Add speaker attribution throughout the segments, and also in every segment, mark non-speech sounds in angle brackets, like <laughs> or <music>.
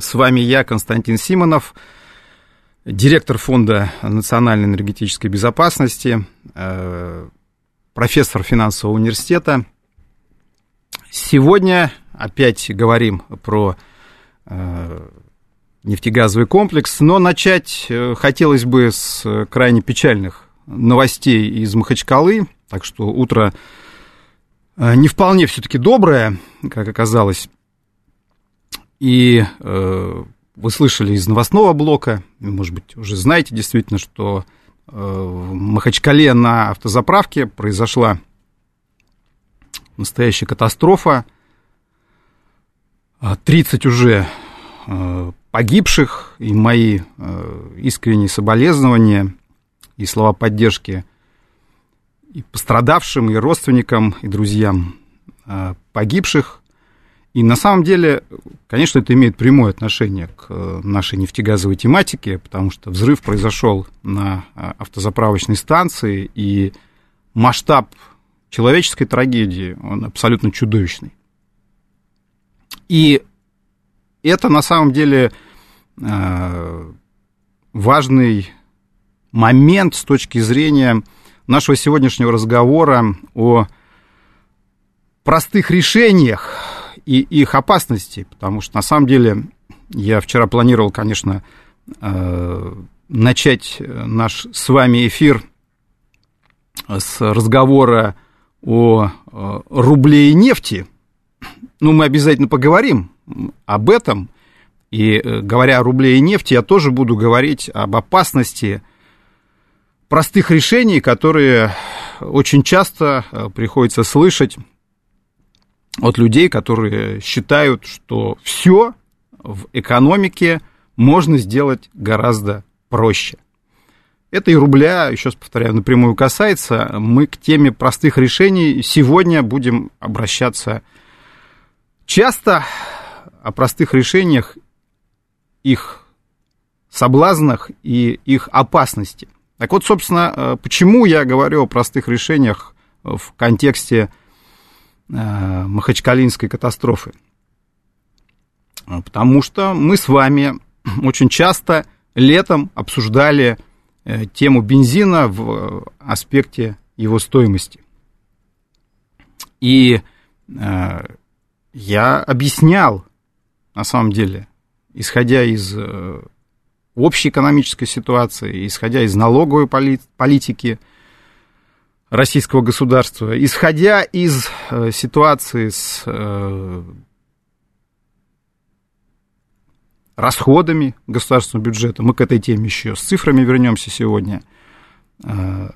Speaker 1: С вами я, Константин Симонов, директор Фонда национальной энергетической безопасности, э, профессор финансового университета. Сегодня опять говорим про э, нефтегазовый комплекс, но начать э, хотелось бы с крайне печальных новостей из Махачкалы, так что утро не вполне все-таки доброе, как оказалось. И э, вы слышали из новостного блока, может быть, уже знаете действительно, что э, в Махачкале на автозаправке произошла настоящая катастрофа. 30 уже э, погибших, и мои э, искренние соболезнования и слова поддержки и пострадавшим, и родственникам, и друзьям э, погибших. И на самом деле, конечно, это имеет прямое отношение к э, нашей нефтегазовой тематике, потому что взрыв произошел на э, автозаправочной станции, и масштаб человеческой трагедии, он абсолютно чудовищный. И это на самом деле э, важный момент с точки зрения нашего сегодняшнего разговора о простых решениях, и их опасности, потому что на самом деле я вчера планировал, конечно, э, начать наш с вами эфир с разговора о э, рубле и нефти. Ну, мы обязательно поговорим об этом. И э, говоря о рубле и нефти, я тоже буду говорить об опасности простых решений, которые очень часто приходится слышать от людей, которые считают, что все в экономике можно сделать гораздо проще. Это и рубля, еще раз повторяю, напрямую касается. Мы к теме простых решений сегодня будем обращаться часто о простых решениях, их соблазнах и их опасности. Так вот, собственно, э, почему я говорю о простых решениях в контексте Махачкалинской катастрофы. Потому что мы с вами <clears throat> очень часто летом обсуждали э, тему бензина в аспекте его стоимости. И э, я объяснял, на самом деле, исходя из общей экономической ситуации, исходя из налоговой политики, российского государства, исходя из э, ситуации с э, расходами государственного бюджета, мы к этой теме еще с цифрами вернемся сегодня, э,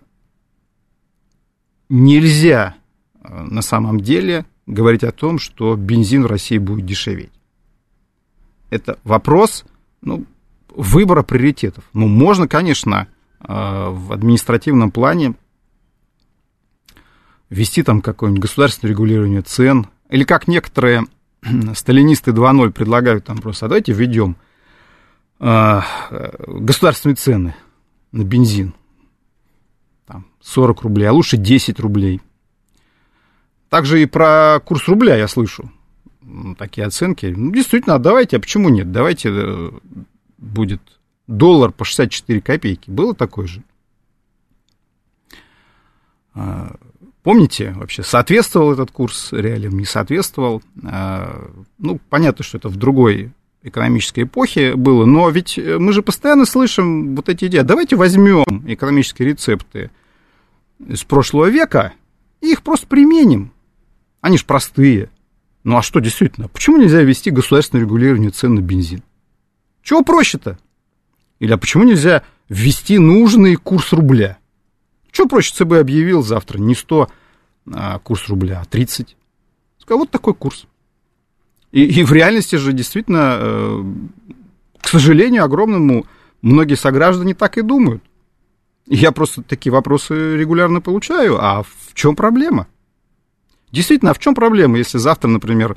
Speaker 1: нельзя э, на самом деле говорить о том, что бензин в России будет дешеветь. Это вопрос ну, выбора приоритетов. Ну, можно, конечно, э, в административном плане ввести там какое-нибудь государственное регулирование цен, или как некоторые <clears throat> сталинисты 2.0 предлагают там просто, а давайте введем э, государственные цены на бензин. Там 40 рублей, а лучше 10 рублей. Также и про курс рубля я слышу такие оценки. Ну, действительно, а давайте, а почему нет? Давайте э, будет доллар по 64 копейки. Было такое же? Помните вообще, соответствовал этот курс реалиям, не соответствовал? А, ну, понятно, что это в другой экономической эпохе было, но ведь мы же постоянно слышим вот эти идеи. Давайте возьмем экономические рецепты с прошлого века и их просто применим. Они же простые. Ну а что действительно? Почему нельзя ввести государственное регулирование цен на бензин? Чего проще-то? Или а почему нельзя ввести нужный курс рубля? Что проще ЦБ объявил завтра? Не 100 а, курс рубля, а 30. Сказал, вот такой курс. И, и в реальности же действительно, э, к сожалению, огромному, многие сограждане так и думают. Я просто такие вопросы регулярно получаю. А в чем проблема? Действительно, а в чем проблема, если завтра, например,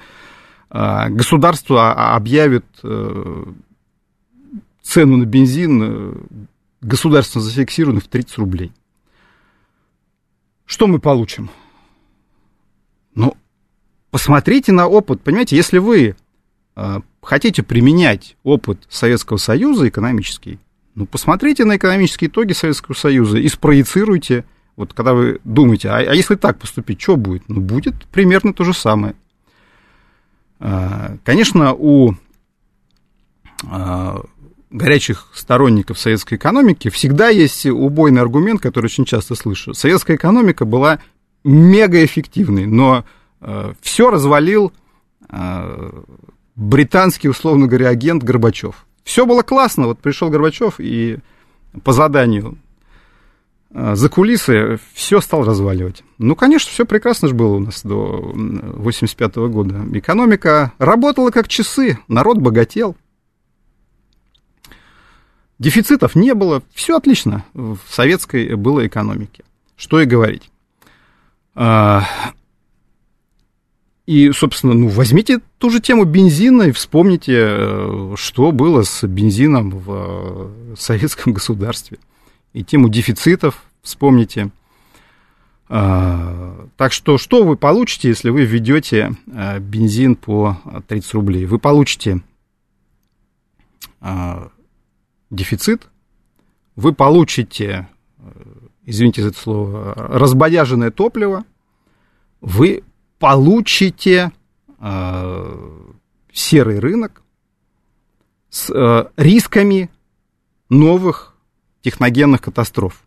Speaker 1: а, государство объявит э, цену на бензин э, государственно зафиксированную в 30 рублей? Что мы получим? Ну, посмотрите на опыт. Понимаете, если вы э, хотите применять опыт Советского Союза экономический, ну, посмотрите на экономические итоги Советского Союза и спроецируйте, вот когда вы думаете, а, а если так поступить, что будет? Ну, будет примерно то же самое. А, конечно, у а, горячих сторонников советской экономики всегда есть убойный аргумент, который очень часто слышу. Советская экономика была мегаэффективной, но э, все развалил э, британский, условно говоря, агент Горбачев. Все было классно, вот пришел Горбачев и по заданию э, за кулисы все стал разваливать. Ну, конечно, все прекрасно же было у нас до 85 года. Экономика работала как часы, народ богател. Дефицитов не было, все отлично в советской было экономике. Что и говорить. А, и, собственно, ну, возьмите ту же тему бензина и вспомните, э, что было с бензином в э, советском <laughs> государстве. И тему дефицитов вспомните. А, так что, что вы получите, если вы введете э, бензин по 30 рублей? Вы получите а, дефицит, вы получите, извините за это слово, разбодяженное топливо, вы получите э, серый рынок с э, рисками новых техногенных катастроф.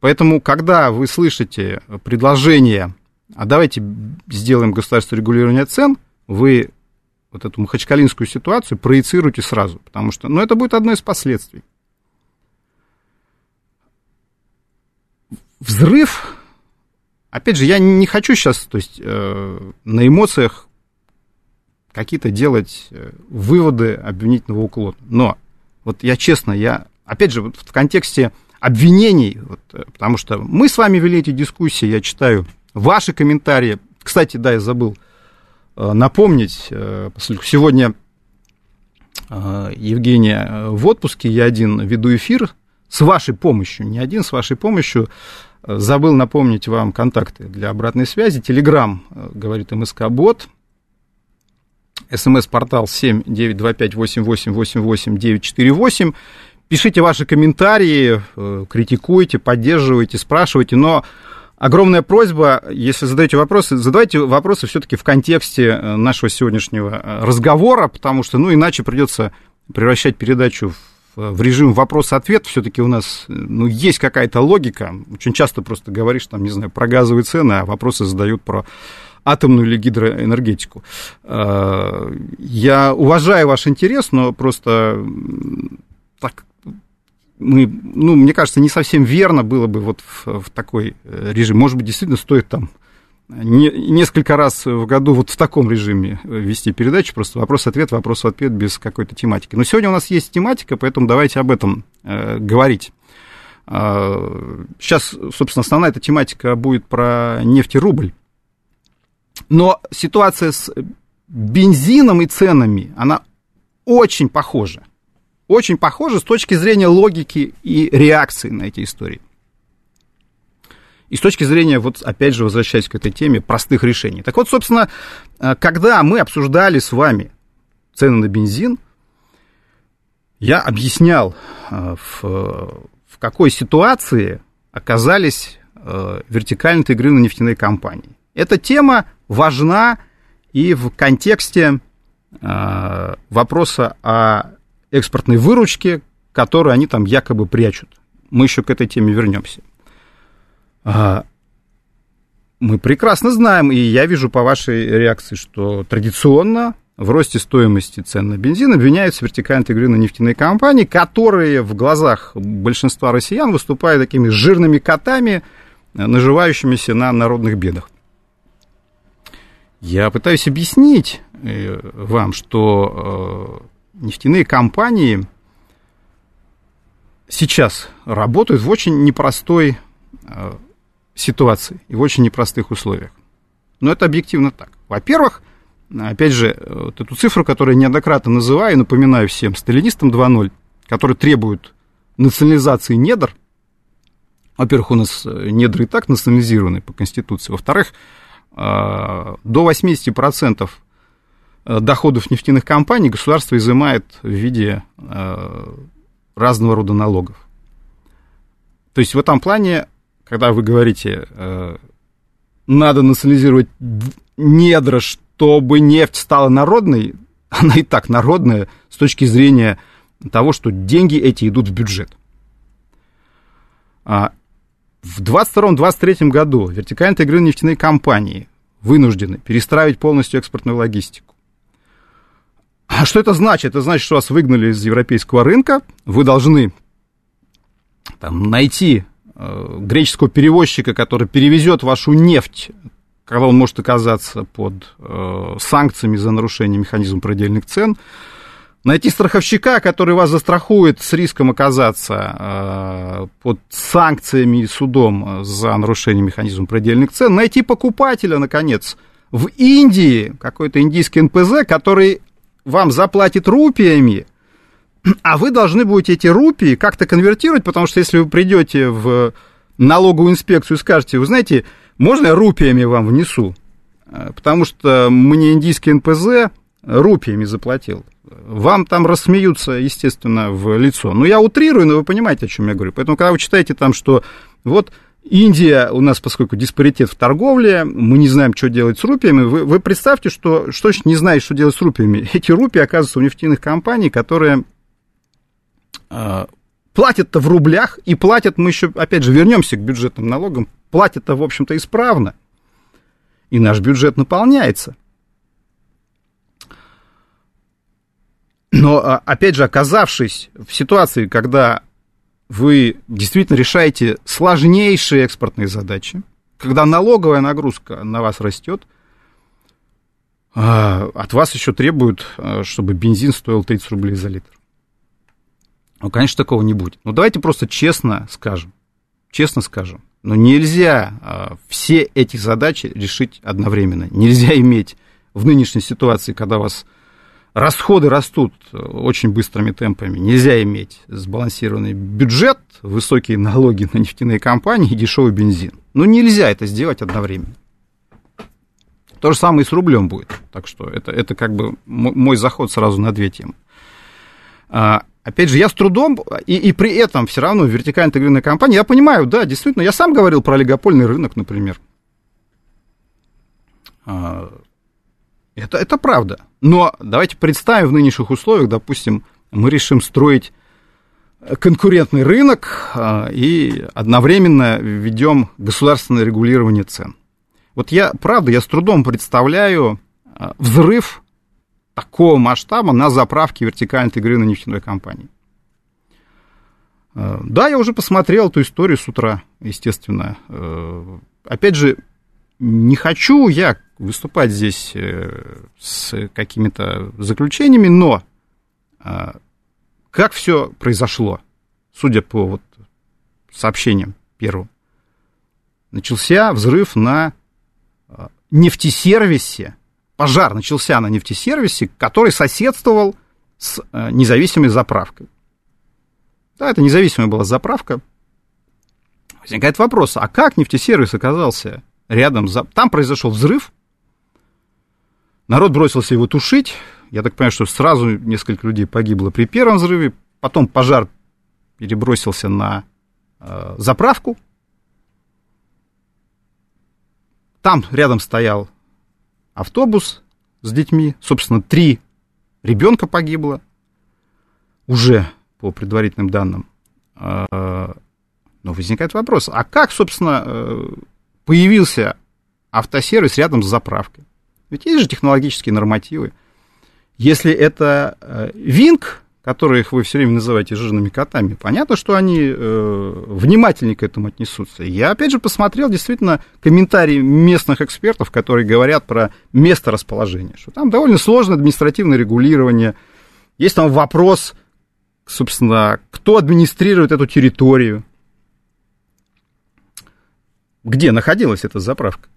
Speaker 1: Поэтому, когда вы слышите предложение, а давайте сделаем государственное регулирование цен, вы вот эту махачкалинскую ситуацию проецируете сразу, потому что, ну, это будет одно из последствий. Взрыв Опять же, я не хочу сейчас, то есть, э, на эмоциях какие-то делать э, выводы обвинительного уклона. Но вот я честно, я, опять же, вот в контексте обвинений, вот, э, потому что мы с вами вели эти дискуссии, я читаю ваши комментарии. Кстати, да, я забыл э, напомнить, э, поскольку сегодня э, Евгения в отпуске, я один веду эфир с вашей помощью, не один, с вашей помощью Забыл напомнить вам контакты для обратной связи. Телеграм, э, говорит МСК-бот. СМС-портал 792588888948. Пишите ваши комментарии, э, критикуйте, поддерживайте, спрашивайте, но огромная просьба, если задаете вопросы, задавайте вопросы все-таки в контексте э, нашего сегодняшнего разговора, потому что, ну, иначе придется превращать передачу в в режим вопрос-ответ все-таки у нас ну, есть какая-то логика. Очень часто просто говоришь, там, не знаю, про газовые цены, а вопросы задают про атомную или гидроэнергетику. Я уважаю ваш интерес, но просто так мы, ну, мне кажется, не совсем верно было бы вот в, в такой э, режим. Может быть, действительно стоит там не, несколько раз в году вот в таком режиме вести передачу, просто вопрос-ответ, вопрос-ответ без какой-то тематики. Но сегодня у нас есть тематика, поэтому давайте об этом э, говорить. Э, сейчас, собственно, основная эта тематика будет про нефть и рубль. Но ситуация с бензином и ценами, она очень похожа. Очень похожа с точки зрения логики и реакции на эти истории. И с точки зрения, вот опять же, возвращаясь к этой теме, простых решений. Так вот, собственно, э, когда мы обсуждали с вами цены на бензин, я объяснял, э, в, в какой ситуации оказались э, вертикально интегрированные нефтяные компании. Эта тема важна и в контексте вопроса о экспортной выручке, которую они там якобы прячут. Мы еще к этой теме вернемся. А, мы прекрасно знаем, и я вижу по вашей реакции, что традиционно в росте стоимости цен на бензин обвиняются вертикально интегрированные нефтяные компании, которые в глазах большинства россиян выступают такими жирными котами, наживающимися на народных бедах. Я пытаюсь объяснить э, вам, что нефтяные компании сейчас работают в очень непростой э, ситуации и в очень непростых условиях. Но это объективно так. Во-первых, опять же, вот эту цифру, которую я неоднократно называю, напоминаю всем, сталинистам 2.0, которые требуют национализации недр, во-первых, у нас недры и так национализированы по Конституции. Во-вторых, э, до 80% доходов нефтяных компаний государство изымает в виде э, разного рода налогов. То есть в этом плане, когда вы говорите, э, надо национализировать недра, чтобы нефть стала народной, <laughs> она и так народная с точки зрения того, что деньги эти идут в бюджет. А в 2022-2023 году вертикально интегрированные нефтяные компании вынуждены перестраивать полностью экспортную логистику. А что это значит? Это значит, что вас выгнали из европейского рынка, вы должны там, найти э, греческого перевозчика, который перевезет вашу нефть, когда он может оказаться под э, санкциями за нарушение механизма предельных цен, найти страховщика, который вас застрахует с риском оказаться э, под санкциями и судом за нарушение механизма предельных цен, найти покупателя, наконец, в Индии, какой-то индийский НПЗ, который вам заплатит рупиями, а вы должны будете эти рупии как-то конвертировать, потому что если вы придете в налоговую инспекцию и скажете, вы знаете, можно я рупиями вам внесу? Э, потому что мне индийский НПЗ рупиями заплатил. Вам там рассмеются, естественно, в лицо. Ну, я утрирую, но вы понимаете, о чем я говорю. Поэтому, когда вы читаете там, что вот Индия у нас, поскольку диспаритет в торговле, мы не знаем, что делать с рупиями. Вы, вы представьте, что, что значит не знаешь, что делать с рупиями. <laughs> Эти рупии оказываются у нефтяных компаний, которые э, платят-то в рублях, и платят, мы еще, опять же, вернемся к бюджетным налогам, платят-то, в общем-то, исправно. И наш бюджет наполняется. Но, а, опять же, оказавшись в ситуации, когда вы действительно решаете сложнейшие экспортные задачи, когда налоговая нагрузка на вас растет, а, от вас еще требуют, а, чтобы бензин стоил 30 рублей за литр. Ну, конечно, такого не будет. Но давайте просто честно скажем. Честно скажем. Но нельзя а, все эти задачи решить одновременно. Нельзя иметь в нынешней ситуации, когда вас расходы растут очень быстрыми темпами. Нельзя иметь сбалансированный бюджет, высокие налоги на нефтяные компании и дешевый бензин. Ну, нельзя это сделать одновременно. То же самое и с рублем будет. Так что это, это как бы мой заход сразу на две темы. А, опять же, я с трудом, и, и при этом все равно вертикально интегрированная компания, я понимаю, да, действительно, я сам говорил про олигопольный рынок, например. Это, это правда. Но давайте представим в нынешних условиях, допустим, мы решим строить конкурентный рынок а, и одновременно введем государственное регулирование цен. Вот я, правда, я с трудом представляю а, взрыв такого масштаба на заправке вертикально интегрированной нефтяной компании. Да, я уже посмотрел эту историю с утра, естественно. Опять же, не хочу я выступать здесь э, с какими-то заключениями, но а, как все произошло, судя по вот сообщениям первым, начался взрыв на а, нефтесервисе, пожар начался на нефтесервисе, который соседствовал с независимой заправкой. Да, это независимая была заправка. Возникает вопрос, а как нефтесервис оказался рядом? За... Там произошел взрыв, Народ бросился его тушить. Я так понимаю, что сразу несколько людей погибло при первом взрыве. Потом пожар перебросился на э, заправку. Там рядом стоял автобус с детьми. Собственно, три ребенка погибло. Уже по предварительным данным. Э, но возникает вопрос, а как, собственно, э, появился автосервис рядом с заправкой? Ведь есть же технологические нормативы. Если это э, Винг, которых вы все время называете жирными котами, понятно, что они э, внимательнее к этому отнесутся. Я, опять же, посмотрел действительно комментарии местных экспертов, которые говорят про место расположения, что там довольно сложное административное регулирование, Есть там вопрос, собственно, кто администрирует эту территорию, где находилась эта заправка.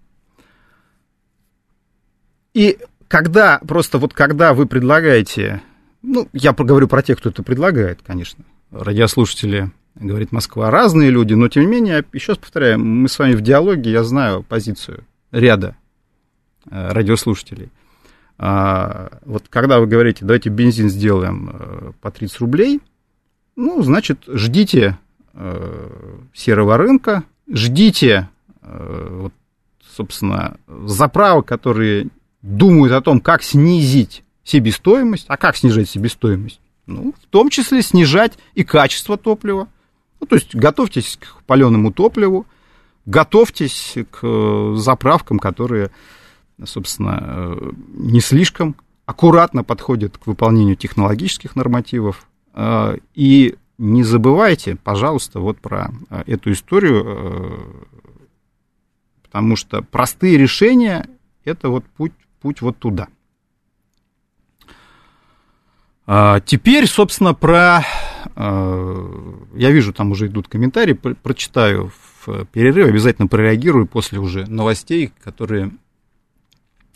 Speaker 1: И когда, просто вот когда вы предлагаете, ну, я поговорю про тех, кто это предлагает, конечно, радиослушатели, говорит Москва, разные люди, но тем не менее, еще раз повторяю, мы с вами в диалоге, я знаю позицию ряда э, радиослушателей. А, вот когда вы говорите, давайте бензин сделаем э, по 30 рублей, ну, значит, ждите э, серого рынка, ждите, вот, собственно, заправок, которые думают о том, как снизить себестоимость. А как снижать себестоимость? Ну, в том числе снижать и качество топлива. Ну, то есть готовьтесь к паленому топливу, готовьтесь к э, заправкам, которые, собственно, э, не слишком аккуратно подходят к выполнению технологических нормативов. Э, и не забывайте, пожалуйста, вот про эту историю, потому что простые решения – это вот путь путь вот туда. А, теперь, собственно, про... А, я вижу, там уже идут комментарии, прочитаю в перерыве, обязательно прореагирую после уже новостей, которые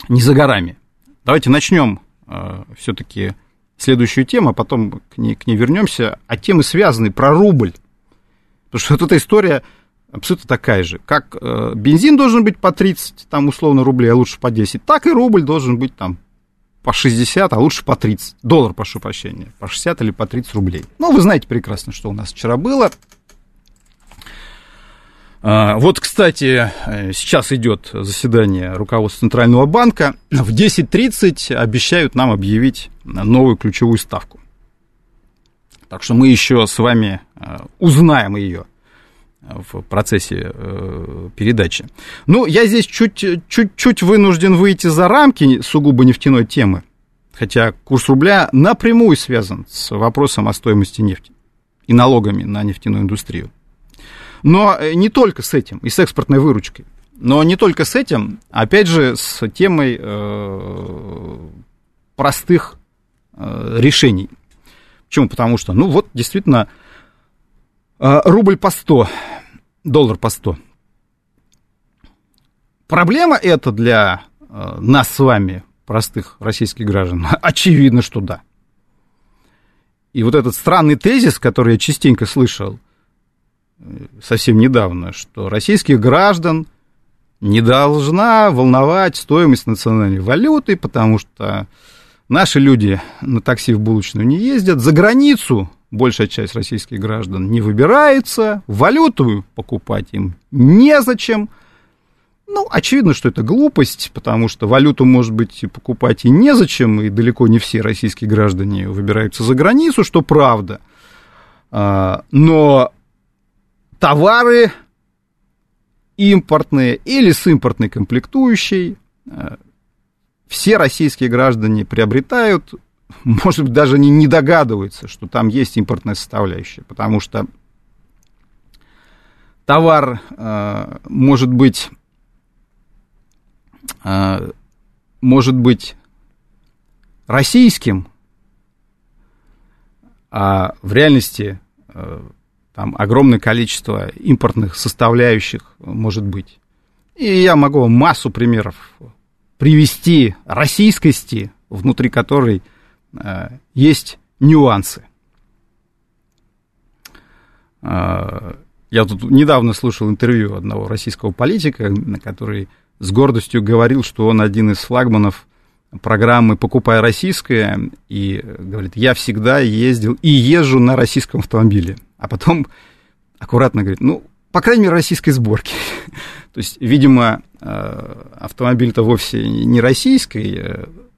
Speaker 1: не за горами. Давайте начнем а, все-таки следующую тему, а потом к ней, к ней вернемся. А темы связаны про рубль. Потому что вот эта история абсолютно такая же. Как э, бензин должен быть по 30, там, условно, рублей, а лучше по 10, так и рубль должен быть там по 60, а лучше по 30. Доллар, прошу прощения. По 60 или по 30 рублей. Ну, вы знаете прекрасно, что у нас вчера было. А, вот, кстати, э, сейчас идет заседание руководства Центрального банка. В 10.30 обещают нам объявить новую ключевую ставку. Так что мы еще с вами э, узнаем ее в процессе э, передачи. Ну, я здесь чуть-чуть вынужден выйти за рамки сугубо нефтяной темы, хотя курс рубля напрямую связан с вопросом о стоимости нефти и налогами на нефтяную индустрию. Но э, не только с этим, и с экспортной выручкой. Но не только с этим, опять же, с темой э, простых э, решений. Почему? Потому что, ну вот, действительно, рубль по 100, доллар по 100. Проблема это для а, нас с вами, простых российских граждан? <laughs> Очевидно, что да. И вот этот странный тезис, который я частенько слышал э, совсем недавно, что российских граждан не должна волновать стоимость национальной валюты, потому что наши люди на такси в булочную не ездят, за границу большая часть российских граждан не выбирается, валюту покупать им незачем. Ну, очевидно, что это глупость, потому что валюту, может быть, покупать и незачем, и далеко не все российские граждане выбираются за границу, что правда. А, но товары импортные или с импортной комплектующей а, все российские граждане приобретают может быть, даже не, не догадываются, что там есть импортная составляющая, потому что товар э, может быть э, может быть российским, а в реальности э, там огромное количество импортных составляющих может быть. И я могу массу примеров привести российскости, внутри которой есть нюансы. Э, я тут недавно слушал интервью одного российского политика, который с гордостью говорил, что он один из флагманов программы «Покупай российское», и говорит, я всегда ездил и езжу на российском автомобиле. А потом аккуратно говорит, ну, по крайней мере, российской сборки. <laughs> То есть, видимо, э, автомобиль-то вовсе не российский,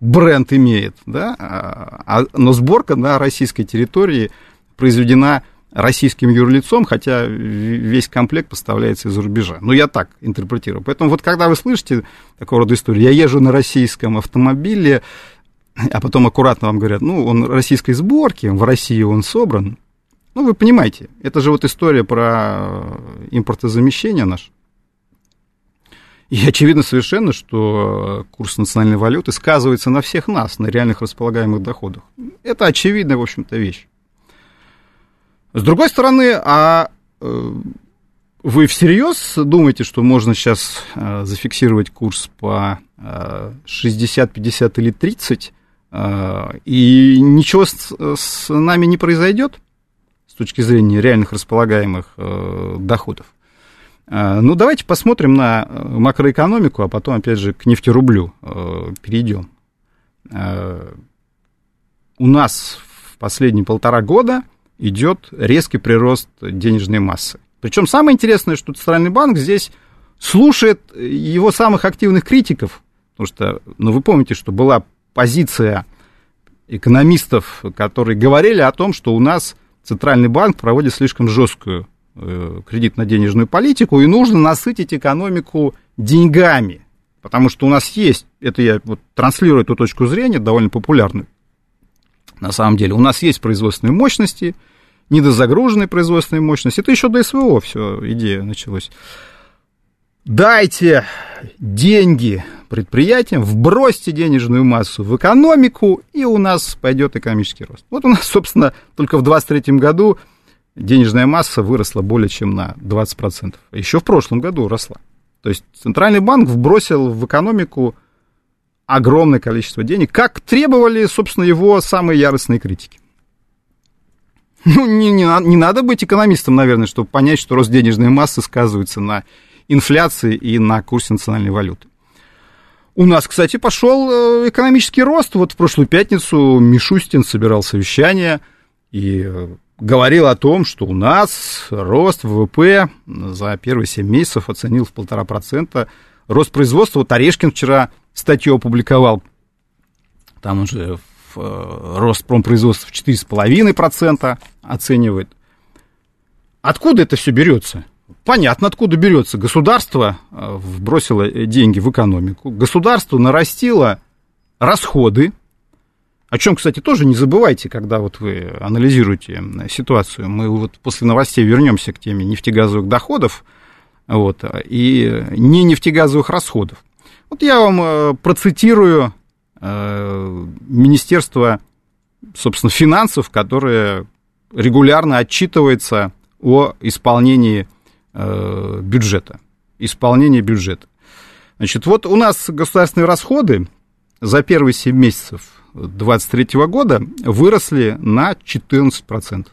Speaker 1: бренд имеет, да, а, а, но сборка на российской территории произведена российским юрлицом, хотя весь комплект поставляется из-за рубежа. Ну, я так интерпретирую. Поэтому вот когда вы слышите такого рода историю, я езжу на российском автомобиле, а потом аккуратно вам говорят, ну, он российской сборки, в России он собран. Ну, вы понимаете, это же вот история про импортозамещение наше. И очевидно совершенно, что курс национальной валюты сказывается на всех нас, на реальных располагаемых доходах. Это очевидная, в общем-то, вещь. С другой стороны, а э, вы всерьез думаете, что можно сейчас э, зафиксировать курс по э, 60, 50 или 30, э, и ничего с, нами не произойдет с точки зрения реальных располагаемых э, доходов? Э, ну, давайте посмотрим на э, макроэкономику, а потом, опять же, к нефтерублю э, перейдем. Э, у нас в последние полтора года идет резкий прирост денежной массы. Причем самое интересное, что Центральный банк здесь слушает его самых активных критиков, потому что, ну, вы помните, что была позиция экономистов, которые говорили о том, что у нас Центральный банк проводит слишком жесткую кредитно-денежную политику, и нужно насытить экономику деньгами, потому что у нас есть, это я вот транслирую эту точку зрения, довольно популярную, на самом деле, у нас есть производственные мощности, недозагруженные производственные мощности. Это еще до СВО все идея началась. Дайте деньги предприятиям, вбросьте денежную массу в экономику, и у нас пойдет экономический рост. Вот у нас, собственно, только в 2023 году денежная масса выросла более чем на 20%. Еще в прошлом году росла. То есть Центральный банк вбросил в экономику огромное количество денег, как требовали, собственно, его самые яростные критики. Ну, не, не, не надо быть экономистом, наверное, чтобы понять, что рост денежной массы сказывается на инфляции и на курсе национальной валюты. У нас, кстати, пошел э, экономический рост. Вот в прошлую пятницу Мишустин собирал совещание и э, говорил о том, что у нас рост ВВП за первые 7 месяцев оценил в полтора процента. Рост производства, вот Орешкин вчера статью опубликовал, там уже в, э, рост промпроизводства в 4,5% оценивает. Откуда это все берется? Понятно, откуда берется. Государство э, вбросило деньги в экономику, государство нарастило расходы, о чем, кстати, тоже не забывайте, когда вот вы анализируете ситуацию. Мы вот после новостей вернемся к теме нефтегазовых доходов вот, и не нефтегазовых расходов. Вот я вам э, процитирую э, Министерство, собственно, финансов, которое регулярно отчитывается о исполнении э, бюджета. Исполнении бюджета. Значит, вот у нас государственные расходы за первые 7 месяцев 2023 года выросли на 14%.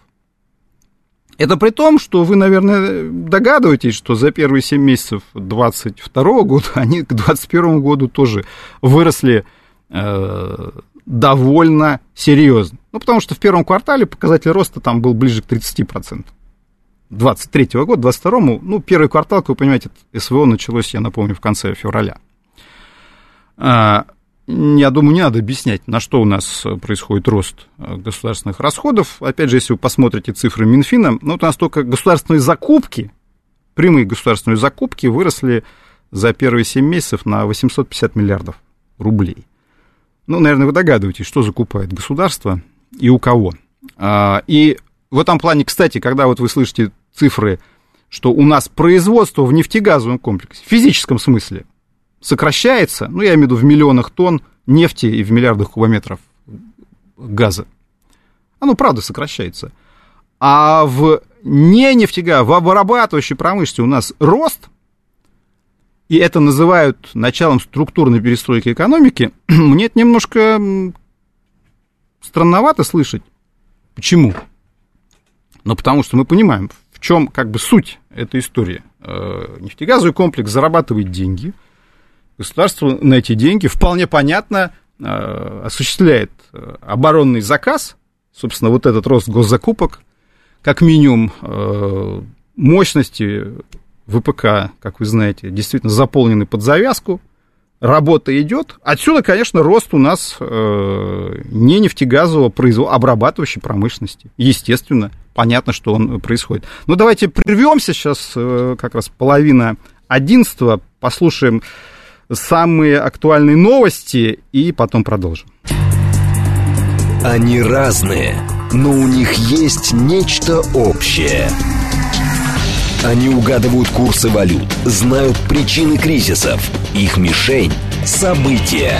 Speaker 1: Это при том, что вы, наверное, догадываетесь, что за первые 7 месяцев 2022 года они к 2021 году тоже выросли э, довольно серьезно. Ну, потому что в первом квартале показатель роста там был ближе к 30%. 23 года, 22 ну, первый квартал, как вы понимаете, СВО началось, я напомню, в конце февраля. Я думаю, не надо объяснять, на что у нас происходит рост э, государственных расходов. Опять же, если вы посмотрите цифры Минфина, ну, вот у нас только государственные закупки, прямые государственные закупки выросли за первые 7 месяцев на 850 миллиардов рублей. Ну, наверное, вы догадываетесь, что закупает государство и у кого. А, и в этом плане, кстати, когда вот вы слышите цифры, что у нас производство в нефтегазовом комплексе, в физическом смысле, сокращается, ну, я имею в виду в миллионах тонн нефти и в миллиардах кубометров газа. Оно, правда, сокращается. А в не нефтега, в обрабатывающей промышленности у нас рост, и это называют началом структурной перестройки экономики, <clears throat> мне это немножко странновато слышать. Почему? Ну, потому что мы понимаем, в чем как бы суть этой истории. Э, нефтегазовый комплекс зарабатывает деньги – государство на эти деньги вполне понятно э, осуществляет э, оборонный заказ, собственно, вот этот рост госзакупок, как минимум э, мощности ВПК, как вы знаете, действительно заполнены под завязку, работа идет. Отсюда, конечно, рост у нас не нефтегазового производства, обрабатывающей промышленности. Естественно, понятно, что он происходит. Но давайте прервемся сейчас, как раз половина одиннадцатого, послушаем самые актуальные новости и потом продолжим.
Speaker 2: Они разные, но у них есть нечто общее. Они угадывают курсы валют, знают причины кризисов. Их мишень – события.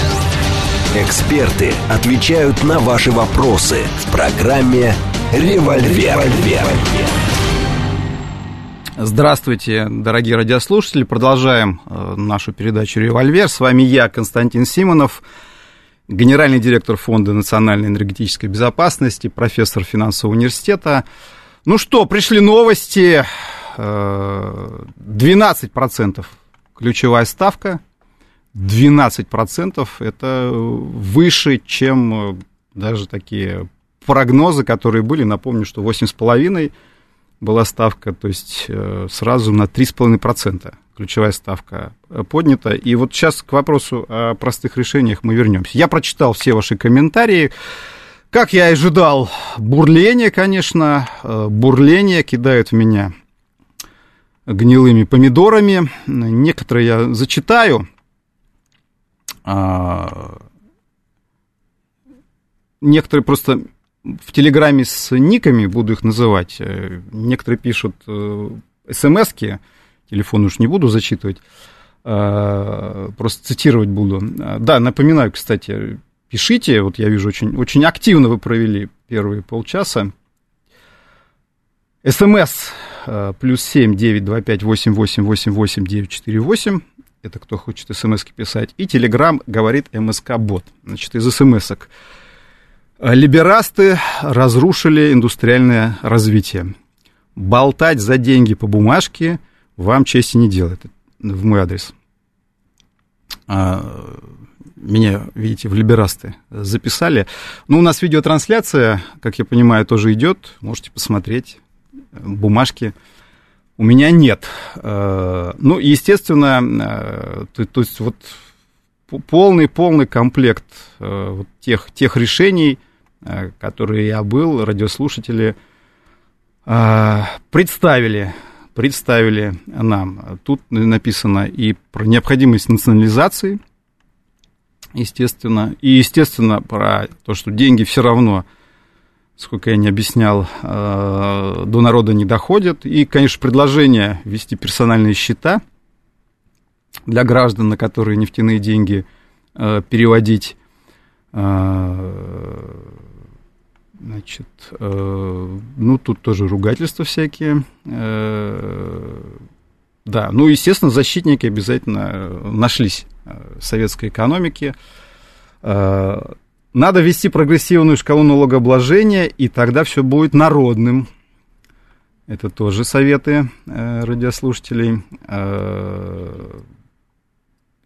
Speaker 2: Эксперты отвечают на ваши вопросы в программе «Револьвер».
Speaker 1: Здравствуйте, дорогие радиослушатели. Продолжаем э, нашу передачу «Револьвер». С вами я, Константин Симонов, генеральный директор Фонда национальной энергетической безопасности, профессор финансового университета. Ну что, пришли новости. 12% ключевая ставка – 12% это выше, чем э, даже такие прогнозы, которые были. Напомню, что 8,5 была ставка, то есть э, сразу на 3,5% ключевая ставка э, поднята. И вот сейчас к вопросу о простых решениях мы вернемся. Я прочитал все ваши комментарии. Как я и ожидал, бурление, конечно, бурление кидают в меня гнилыми помидорами. Некоторые я зачитаю. А, некоторые просто в Телеграме с никами, буду их называть, э, некоторые пишут э, смс-ки, телефон уж не буду зачитывать, а, просто цитировать буду. Да, напоминаю, кстати, пишите, вот я вижу, очень, очень активно вы провели первые полчаса. СМС э, плюс семь девять два пять восемь восемь восемь восемь девять четыре восемь это кто хочет смс писать, и Телеграм говорит МСК-бот, значит, из смс-ок. Либерасты разрушили индустриальное развитие. Болтать за деньги по бумажке вам чести не делает, в мой адрес. А, меня, видите, в либерасты записали. Ну, у нас видеотрансляция, как я понимаю, тоже идет. Можете посмотреть бумажки у меня нет. Э, ну, естественно, э, то, есть вот полный-полный комплект вот тех, тех решений, которые я был, радиослушатели представили, представили нам. Тут написано и про необходимость национализации, естественно, и, естественно, про то, что деньги все равно сколько я не объяснял, э, до народа не доходят. И, конечно, предложение ввести персональные счета для граждан, на которые нефтяные деньги э, переводить. Э, значит, ну, тут тоже ругательства всякие. Да, ну, естественно, защитники обязательно нашлись советской экономики. Надо ввести прогрессивную шкалу налогообложения, и тогда все будет народным. Это тоже советы э, радиослушателей. Э,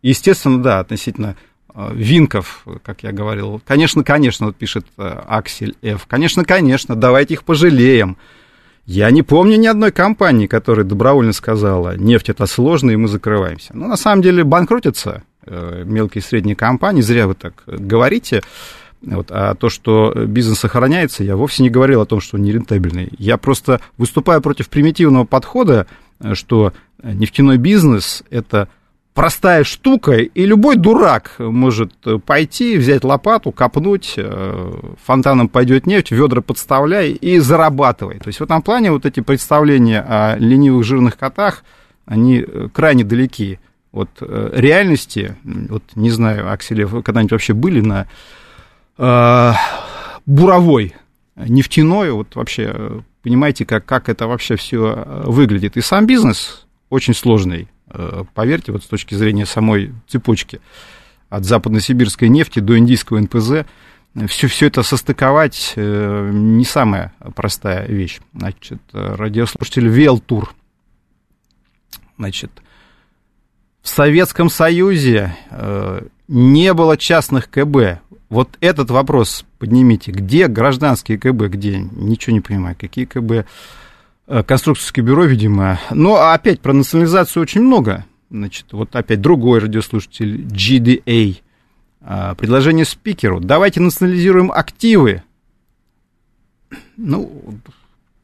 Speaker 1: естественно, да, относительно э, Винков, как я говорил. Конечно, конечно, вот пишет э, Аксель Ф. Конечно, конечно, давайте их пожалеем. Я не помню ни одной компании, которая добровольно сказала, нефть это сложно, и мы закрываемся. Но на самом деле банкротятся Э, мелкие и средние компании, зря вы так говорите. Вот, а то, что бизнес сохраняется, я вовсе не говорил о том, что он нерентабельный. Я просто выступаю против примитивного подхода, что нефтяной бизнес – это простая штука, и любой дурак может пойти, взять лопату, копнуть, э, фонтаном пойдет нефть, ведра подставляй и зарабатывай. То есть в этом плане вот эти представления о ленивых жирных котах, они э, крайне далеки от э, реальности, вот не знаю, Акселев, когда-нибудь вообще были на э, буровой нефтяной, вот вообще э, понимаете, как, как это вообще все э, выглядит. И сам бизнес очень сложный, э, поверьте, вот с точки зрения самой цепочки от западносибирской нефти до индийского НПЗ, все, все это состыковать э, не самая простая вещь. Значит, радиослушатель Велтур, значит, в Советском Союзе э, не было частных КБ. Вот этот вопрос поднимите. Где гражданские КБ? Где? Ничего не понимаю. Какие КБ? Э, конструкторское бюро, видимо. Но опять про национализацию очень много. Значит, вот опять другой радиослушатель GDA. Э, предложение спикеру. Давайте национализируем активы. Ну,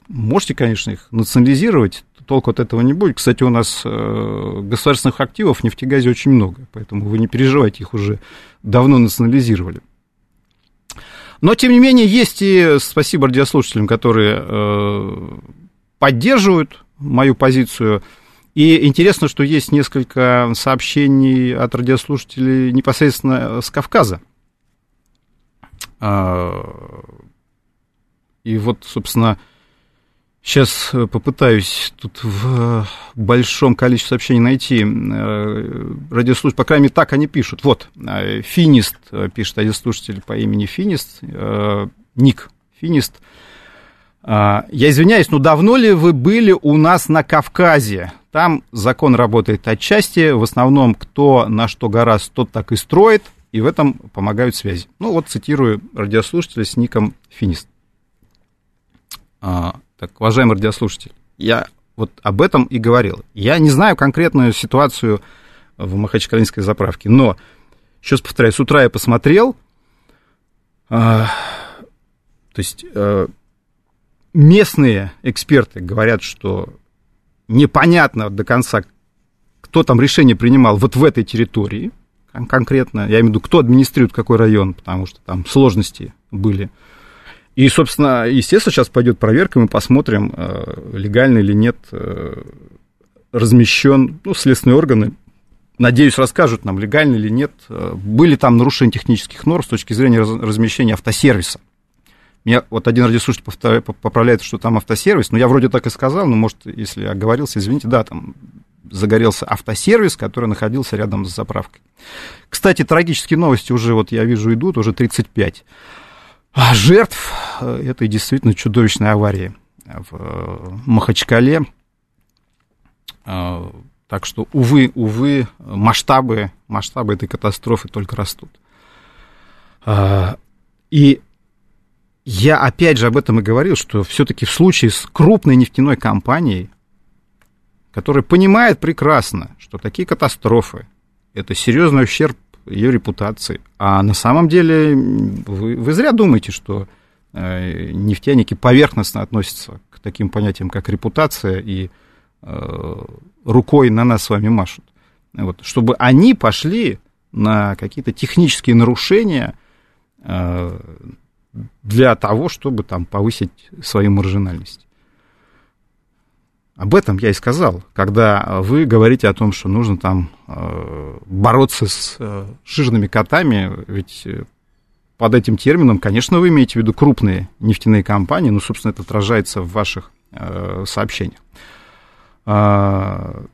Speaker 1: можете, конечно, их национализировать толку от этого не будет. Кстати, у нас э, государственных активов в нефтегазе очень много, поэтому вы не переживайте, их уже давно национализировали. Но, тем не менее, есть и спасибо радиослушателям, которые э, поддерживают мою позицию. И интересно, что есть несколько сообщений от радиослушателей непосредственно с Кавказа. И вот, собственно, сейчас попытаюсь тут в большом количестве сообщений найти радиослушатель, по крайней мере, так они пишут. Вот, Финист пишет, радиослушатель по имени Финист, ник Финист. Я извиняюсь, но давно ли вы были у нас на Кавказе? Там закон работает отчасти, в основном кто на что гораздо, тот так и строит, и в этом помогают связи. Ну вот цитирую радиослушателя с ником Финист. А, так, уважаемый радиослушатель, я вот об этом и говорил. Я не знаю конкретную ситуацию в Махачкалинской заправке, но, сейчас повторяю, с утра я посмотрел, а, то есть а, местные эксперты говорят, что непонятно до конца, кто там решение принимал вот в этой территории конкретно, я имею в виду, кто администрирует какой район, потому что там сложности были. И, собственно, естественно, сейчас пойдет проверка, мы посмотрим, э, легально или нет э, размещен, ну, следственные органы, надеюсь, расскажут нам, легально или нет, э, были там нарушения технических норм с точки зрения размещения автосервиса. Меня вот один радиослушатель поправляет, что там автосервис, но я вроде так и сказал, но, может, если оговорился, извините, да, там загорелся автосервис, который находился рядом с заправкой. Кстати, трагические новости уже, вот я вижу, идут, уже 35 а жертв э, этой действительно чудовищной аварии в э, Махачкале. Э, так что, увы, увы, масштабы, масштабы этой катастрофы только растут. И я опять же об этом и говорил, что все-таки в случае с крупной нефтяной компанией, которая понимает прекрасно, что такие катастрофы – это серьезный ущерб ее репутации. А на самом деле вы, вы зря думаете, что э, нефтяники поверхностно относятся к таким понятиям, как репутация, и э, рукой на нас с вами машут. Вот, чтобы они пошли на какие-то технические нарушения, э, для того, чтобы там повысить свою маржинальность. Об этом я и сказал, когда вы говорите о том, что нужно там э, бороться с э, жирными котами, ведь э, под этим термином, конечно, вы имеете в виду крупные нефтяные компании, ну, собственно, это отражается в ваших сообщениях. А,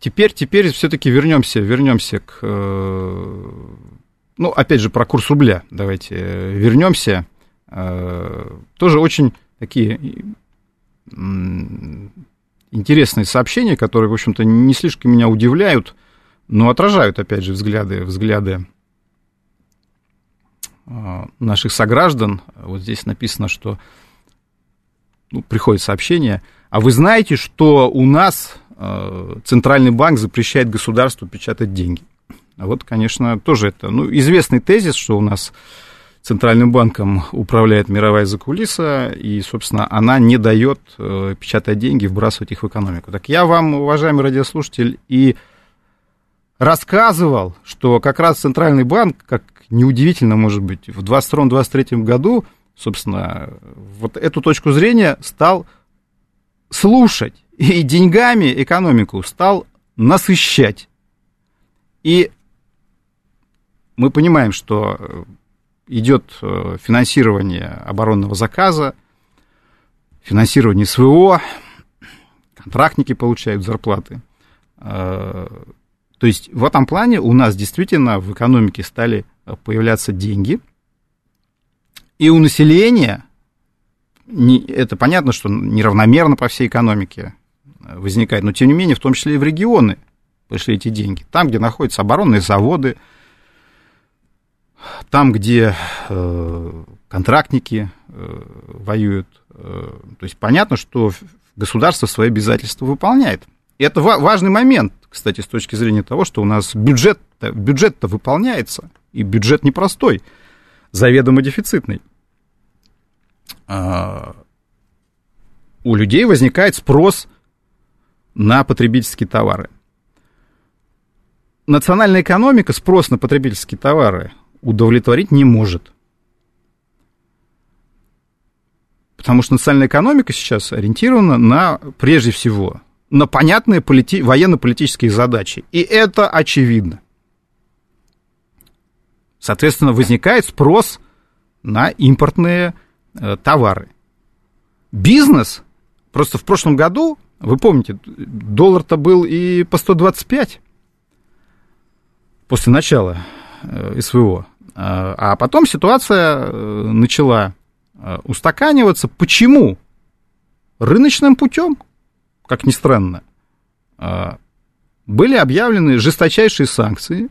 Speaker 1: теперь, теперь все-таки вернемся, вернемся к ну, опять же, про курс рубля давайте э, вернемся. Э, тоже очень такие интересные сообщения, которые, в общем-то, не слишком меня удивляют, но отражают, опять же, взгляды, взгляды э, наших сограждан. Вот здесь написано, что ну, приходит сообщение. А вы знаете, что у нас Центральный банк запрещает государству печатать деньги? А вот, конечно, тоже это, ну, известный тезис, что у нас Центральным банком управляет мировая закулиса, и, собственно, она не дает э, печатать деньги, вбрасывать их в экономику. Так я вам, уважаемый радиослушатель, и рассказывал, что как раз Центральный банк, как неудивительно, может быть, в 2022-2023 году, собственно, вот эту точку зрения стал слушать и деньгами экономику стал насыщать. И мы понимаем, что э, идет э, финансирование оборонного заказа, финансирование СВО, контрактники получают зарплаты. Э, то есть в этом плане у нас действительно в экономике стали появляться деньги, и у населения, это понятно, что неравномерно по всей экономике возникает, но тем не менее, в том числе и в регионы пришли эти деньги. Там, где находятся оборонные заводы, там, где э, контрактники э, воюют, э, то есть понятно, что государство свои обязательства выполняет. И это ва- важный момент, кстати, с точки зрения того, что у нас бюджет бюджет-то выполняется, и бюджет непростой, заведомо дефицитный. А, у людей возникает спрос на потребительские товары. Национальная экономика спрос на потребительские товары удовлетворить не может. Потому что национальная экономика сейчас ориентирована на, прежде всего, на понятные полити- военно-политические задачи. И это очевидно. Соответственно, возникает спрос на импортные э, товары. Бизнес, просто в прошлом году, вы помните, доллар-то был и по 125 после начала СВО. А, а потом ситуация э, начала э, устаканиваться. Почему? Рыночным путем, как ни странно, э, были объявлены жесточайшие санкции,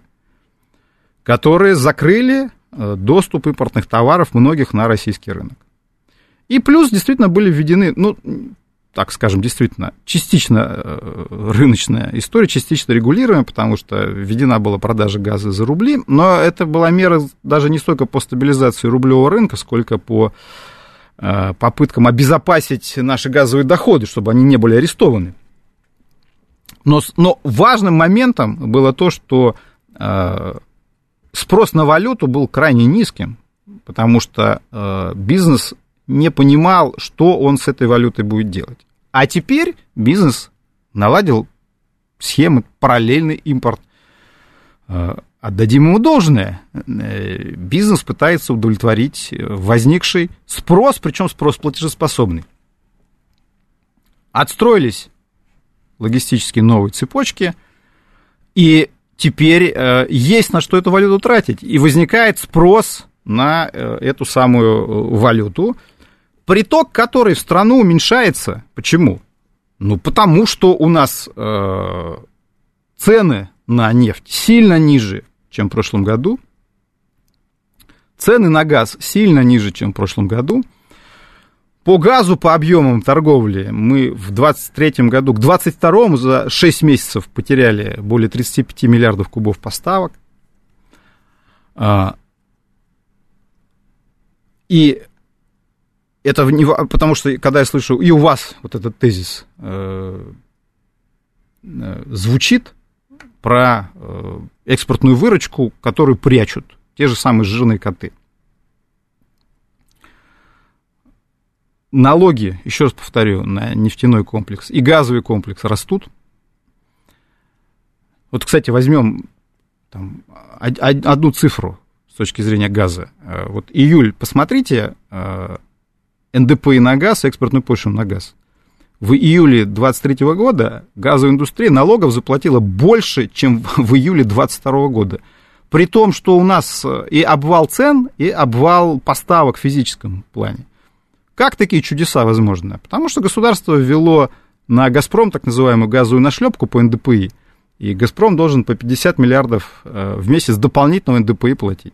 Speaker 1: которые закрыли доступ импортных товаров многих на российский рынок. И плюс действительно были введены, ну, так скажем, действительно, частично э, рыночная история, частично регулируемая, потому что введена была продажа газа за рубли, но это была мера даже не столько по стабилизации рублевого рынка, сколько по э, попыткам обезопасить наши газовые доходы, чтобы они не были арестованы. Но, но важным моментом было то, что э, спрос на валюту был крайне низким, потому что бизнес не понимал, что он с этой валютой будет делать. А теперь бизнес наладил схемы, параллельный импорт. Э, отдадим ему должное. Э, бизнес пытается удовлетворить возникший спрос, причем спрос платежеспособный. Отстроились логистические новые цепочки, и теперь э, есть на что эту валюту тратить. И возникает спрос на эту самую валюту, приток, который в страну уменьшается. Почему? Ну, потому что у нас э, цены на нефть сильно ниже, чем в прошлом году. Цены на газ сильно ниже, чем в прошлом году. По газу, по объемам торговли мы в 2023 году, к 2022 за 6 месяцев потеряли более 35 миллиардов кубов поставок. А, и это не, потому что, когда я слышу, и у вас вот этот тезис э, э, звучит про э, экспортную выручку, которую прячут те же самые жирные коты. Налоги, еще раз повторю, на нефтяной комплекс и газовый комплекс растут. Вот, кстати, возьмем там, одну цифру с точки зрения газа. Вот июль, посмотрите, НДПИ на газ, экспортную пошлину на газ. В июле 2023 года газовая индустрия налогов заплатила больше, чем в июле 2022 года. При том, что у нас э, и обвал цен, и обвал поставок в физическом плане. Как такие чудеса возможны? Потому что государство ввело на «Газпром» так называемую газовую нашлепку по НДПИ, и «Газпром» должен по 50 миллиардов э, в месяц дополнительного НДПИ платить.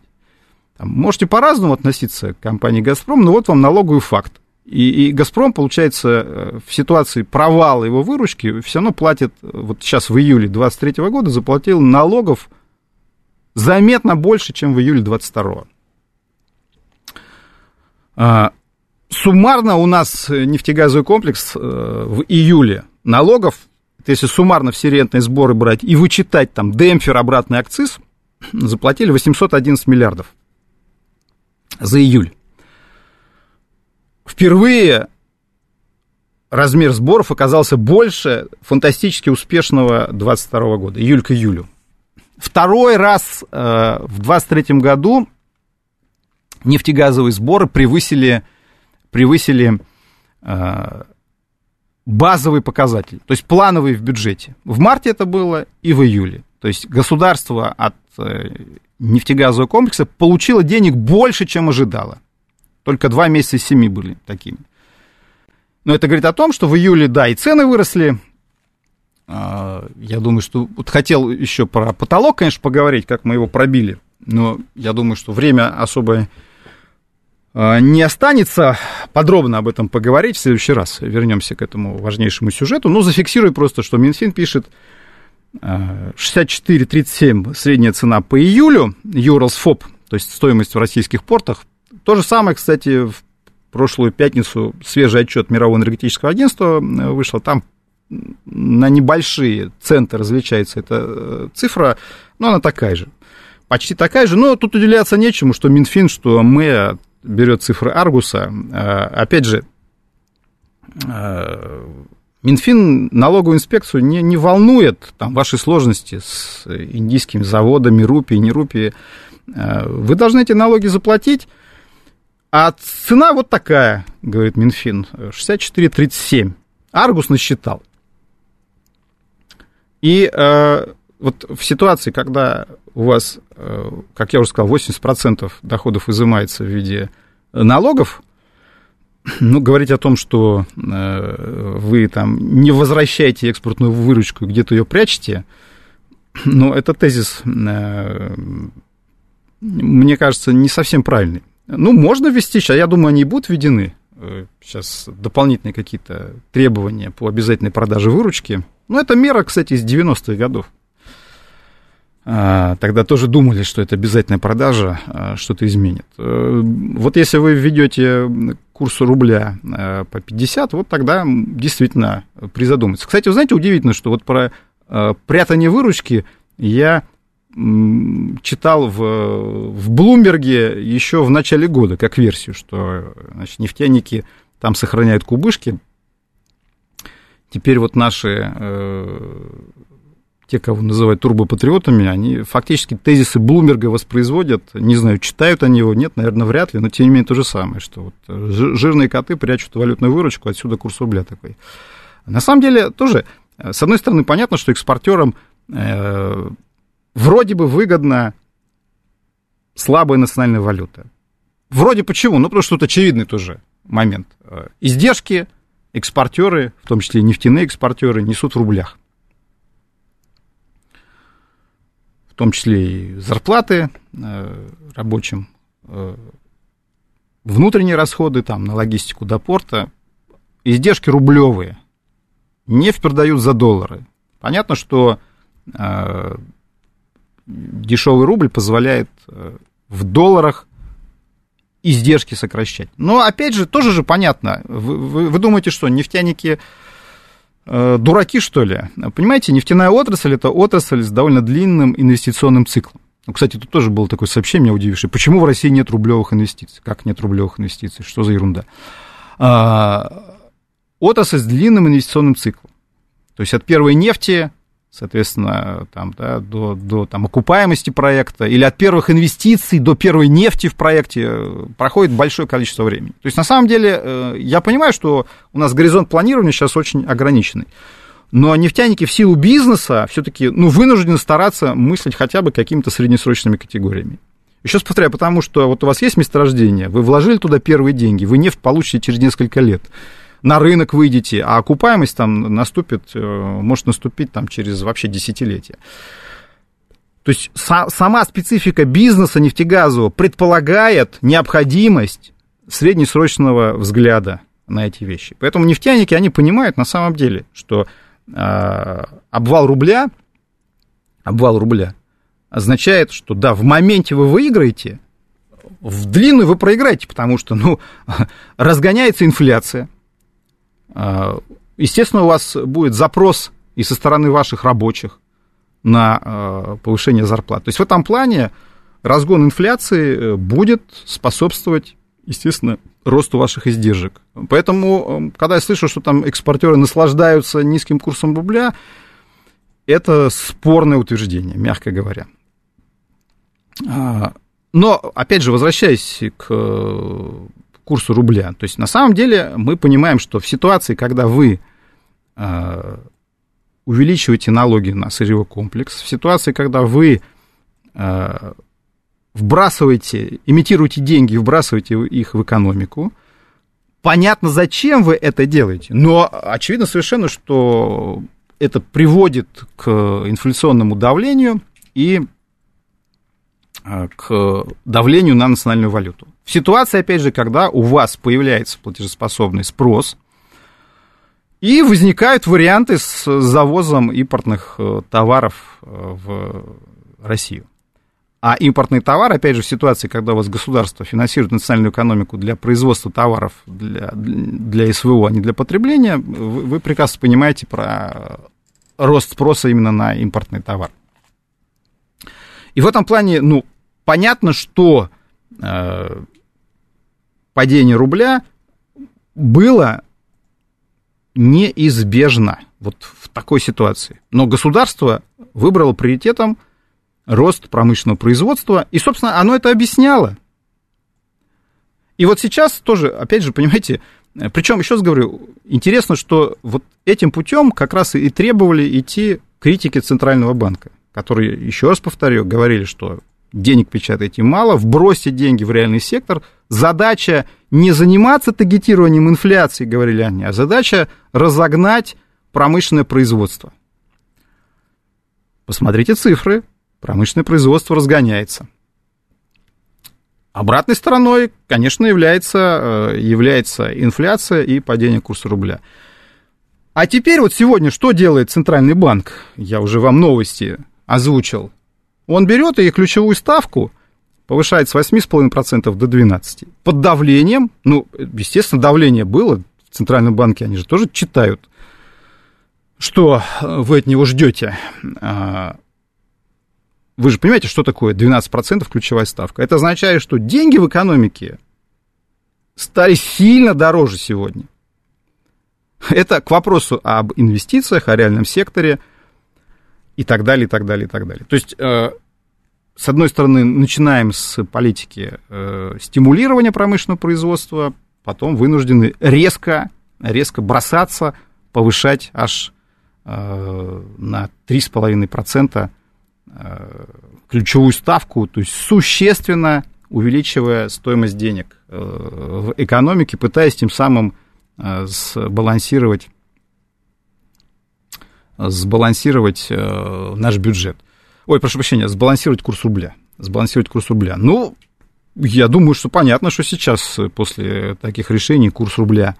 Speaker 1: Там, можете по-разному относиться к компании «Газпром», но вот вам налоговый факт. И, и «Газпром», получается, э, в ситуации провала его выручки все равно платит, вот сейчас в июле 2023 года заплатил налогов заметно больше, чем в июле 2022. А, суммарно у нас нефтегазовый комплекс э, в июле налогов, если суммарно все рентные сборы брать и вычитать там демпфер, обратный акциз, заплатили 811 миллиардов за июль. Впервые размер сборов оказался больше фантастически успешного 22 года, июль к июлю. Второй раз э, в 23 году нефтегазовые сборы превысили, превысили э, базовый показатель, то есть плановый в бюджете. В марте это было и в июле. То есть государство от э, нефтегазового комплекса получила денег больше, чем ожидала. Только два месяца из семи были такими. Но это говорит о том, что в июле, да, и цены выросли. А, я думаю, что... Вот хотел еще про потолок, конечно, поговорить, как мы его пробили. Но я думаю, что время особое а, не останется подробно об этом поговорить в следующий раз. Вернемся к этому важнейшему сюжету. Ну, зафиксирую просто, что Минфин пишет, 64,37 средняя цена по июлю, Юралсфоп, то есть стоимость в российских портах. То же самое, кстати, в прошлую пятницу свежий отчет Мирового энергетического агентства э, вышел. Там на небольшие центы различается эта э, цифра, но она такая же. Почти такая же, но тут удивляться нечему, что Минфин, что мы берет цифры Аргуса. Э, опять же, Минфин налоговую инспекцию не, не волнует там, ваши сложности с индийскими заводами, рупии, не рупии. вы должны эти налоги заплатить, а цена вот такая, говорит Минфин, 64,37. Аргус насчитал. И э, вот в ситуации, когда у вас, э, как я уже сказал, 80% доходов изымается в виде налогов, ну, говорить о том, что э, вы там не возвращаете экспортную выручку, где-то ее прячете, ну, это тезис, э, мне кажется, не совсем правильный. Ну, можно ввести, сейчас, я думаю, они будут введены, сейчас дополнительные какие-то требования по обязательной продаже выручки. Ну, это мера, кстати, из 90-х годов. А, тогда тоже думали, что это обязательная продажа а, что-то изменит. Э, вот если вы введете курс рубля э, по 50, вот тогда действительно призадуматься. Кстати, вы знаете, удивительно, что вот про э, прятание выручки я читал в, в Блумберге еще в начале года, как версию, что значит, нефтяники там сохраняют кубышки. Теперь вот наши те, кого называют турбопатриотами, они фактически тезисы Блумерга воспроизводят. Не знаю, читают они его, нет, наверное, вряд ли, но тем не менее то же самое, что вот жирные коты прячут валютную выручку, отсюда курс рубля такой. На самом деле тоже, с одной стороны, понятно, что экспортерам э, вроде бы выгодна слабая национальная валюта. Вроде почему? Ну, потому что тут очевидный тоже момент. Издержки экспортеры, в том числе нефтяные экспортеры, несут в рублях. В том числе и зарплаты э, рабочим, э, внутренние расходы там, на логистику до порта, издержки рублевые. Нефть продают за доллары. Понятно, что э, дешевый рубль позволяет в долларах издержки сокращать. Но опять же, тоже же понятно. Вы, вы, вы думаете, что нефтяники дураки, что ли? Понимаете, нефтяная отрасль – это отрасль с довольно длинным инвестиционным циклом. Ну, кстати, тут тоже было такое сообщение, меня удивившее. Почему в России нет рублевых инвестиций? Как нет рублевых инвестиций? Что за ерунда? А, отрасль с длинным инвестиционным циклом. То есть от первой нефти соответственно, там, да, до, до там, окупаемости проекта или от первых инвестиций до первой нефти в проекте э, проходит большое количество времени. То есть, на самом деле, э, я понимаю, что у нас горизонт планирования сейчас очень ограниченный. Но нефтяники в силу бизнеса все-таки ну, вынуждены стараться мыслить хотя бы какими-то среднесрочными категориями. Еще раз повторяю, потому что вот у вас есть месторождение, вы вложили туда первые деньги, вы нефть получите через несколько лет на рынок выйдете, а окупаемость там наступит, э, может наступить там через вообще десятилетия. То есть сама специфика бизнеса нефтегазового предполагает необходимость среднесрочного взгляда на эти вещи. Поэтому нефтяники, они понимают на самом деле, что э, обвал рубля, обвал рубля означает, что да, в моменте вы выиграете, в длинную вы проиграете, потому что, ну, <laughs> разгоняется инфляция, естественно, у вас будет запрос и со стороны ваших рабочих на а, повышение зарплат. То есть в этом плане разгон инфляции э, будет способствовать, естественно, росту ваших издержек. Поэтому, э, когда я слышу, что там экспортеры наслаждаются низким курсом рубля, это спорное утверждение, мягко говоря. Но, опять же, возвращаясь к курсу рубля. То есть на самом деле мы понимаем, что в ситуации, когда вы э, увеличиваете налоги на сырьевой комплекс, в ситуации, когда вы э, вбрасываете, имитируете деньги, вбрасываете их в экономику, понятно, зачем вы это делаете, но очевидно совершенно, что это приводит к инфляционному давлению и к давлению на национальную валюту. В ситуации, опять же, когда у вас появляется платежеспособный спрос, и возникают варианты с завозом импортных э, товаров э, в Россию. А импортный товар, опять же, в ситуации, когда у вас государство финансирует национальную экономику для производства товаров для, для СВО, а не для потребления, вы, вы прекрасно понимаете про рост спроса именно на импортный товар. И в этом плане, ну, понятно, что э, падение рубля было неизбежно вот в такой ситуации. Но государство выбрало приоритетом рост промышленного производства. И, собственно, оно это объясняло. И вот сейчас тоже, опять же, понимаете, причем, еще раз говорю, интересно, что вот этим путем как раз и требовали идти критики Центрального банка, которые, еще раз повторю, говорили, что денег печатаете мало, вбросьте деньги в реальный сектор. Задача не заниматься таргетированием инфляции, говорили они, а задача разогнать промышленное производство. Посмотрите цифры, промышленное производство разгоняется. Обратной стороной, конечно, является, э, является инфляция и падение курса рубля. А теперь вот сегодня что делает Центральный банк? Я уже вам новости озвучил. Он берет и ключевую ставку повышает с 8,5% до 12%. Под давлением, ну, естественно, давление было, в Центральном банке они же тоже читают, что вы от него ждете. А, вы же понимаете, что такое 12% ключевая ставка? Это означает, что деньги в экономике стали сильно дороже сегодня. Это к вопросу об инвестициях, о реальном секторе и так далее, и так далее, и так далее. То есть, э, с одной стороны, начинаем с политики э, стимулирования промышленного производства, потом вынуждены резко, резко бросаться, повышать аж э, на 3,5% Э, ключевую ставку, то есть существенно увеличивая стоимость денег э, в экономике, пытаясь тем самым э, сбалансировать, сбалансировать наш бюджет. Ой, прошу прощения, сбалансировать курс рубля. Сбалансировать курс рубля. Ну, я думаю, что понятно, что сейчас после таких решений курс рубля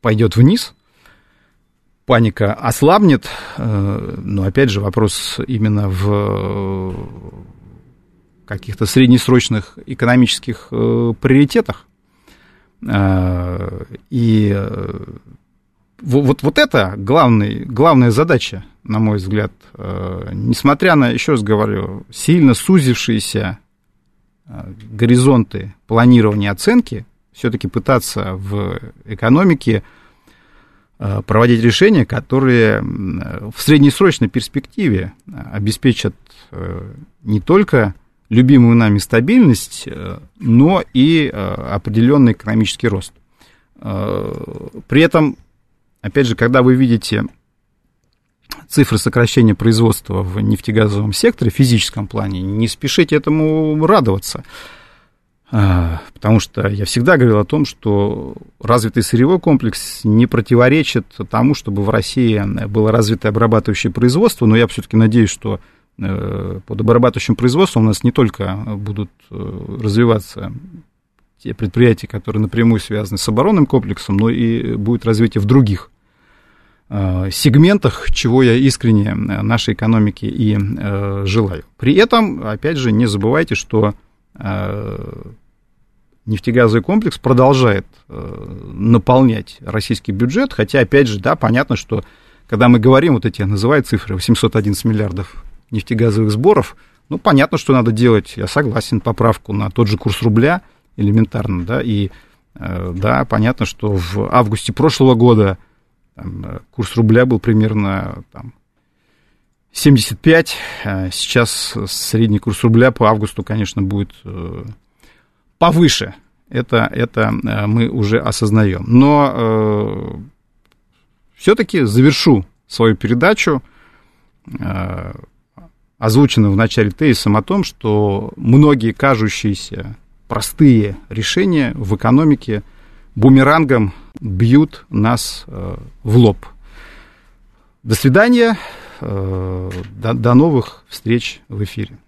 Speaker 1: пойдет вниз – паника ослабнет, э, но опять же вопрос именно в каких-то среднесрочных экономических э, приоритетах. Э, и вот, вот это главный, главная задача, на мой взгляд, несмотря на, еще раз говорю, сильно сузившиеся горизонты планирования оценки, все-таки пытаться в экономике Э, проводить решения, которые в среднесрочной перспективе э, обеспечат э, не только любимую нами стабильность, но и определенный экономический рост. При этом, опять же, когда вы видите цифры сокращения производства в нефтегазовом секторе, в физическом плане, не спешите этому радоваться. А, потому что я всегда говорил о том, что развитый сырьевой комплекс не противоречит тому, чтобы в России было развитое обрабатывающее производство, но я все-таки надеюсь, что э, под обрабатывающим производством у нас не только будут э, развиваться те предприятия, которые напрямую связаны с оборонным комплексом, но и будет развитие в других сегментах, чего я искренне нашей экономике и желаю. При этом, опять же, не забывайте, что нефтегазовый комплекс продолжает э, наполнять российский бюджет, хотя, опять же, да, понятно, что когда мы говорим, вот эти, называют цифры, 811 миллиардов нефтегазовых сборов, ну, понятно, что надо делать, я согласен, поправку на тот же курс рубля, элементарно, да, и, э, да, понятно, что в августе прошлого года там, э, курс рубля был примерно там, 75, а сейчас средний курс рубля по августу, конечно, будет повыше. Это, это э, мы уже осознаем. Но э, все-таки завершу свою передачу, э, озвученную в начале тезисом о том, что многие кажущиеся простые решения в экономике бумерангом бьют нас э, в лоб. До свидания, э, до, до новых встреч в эфире.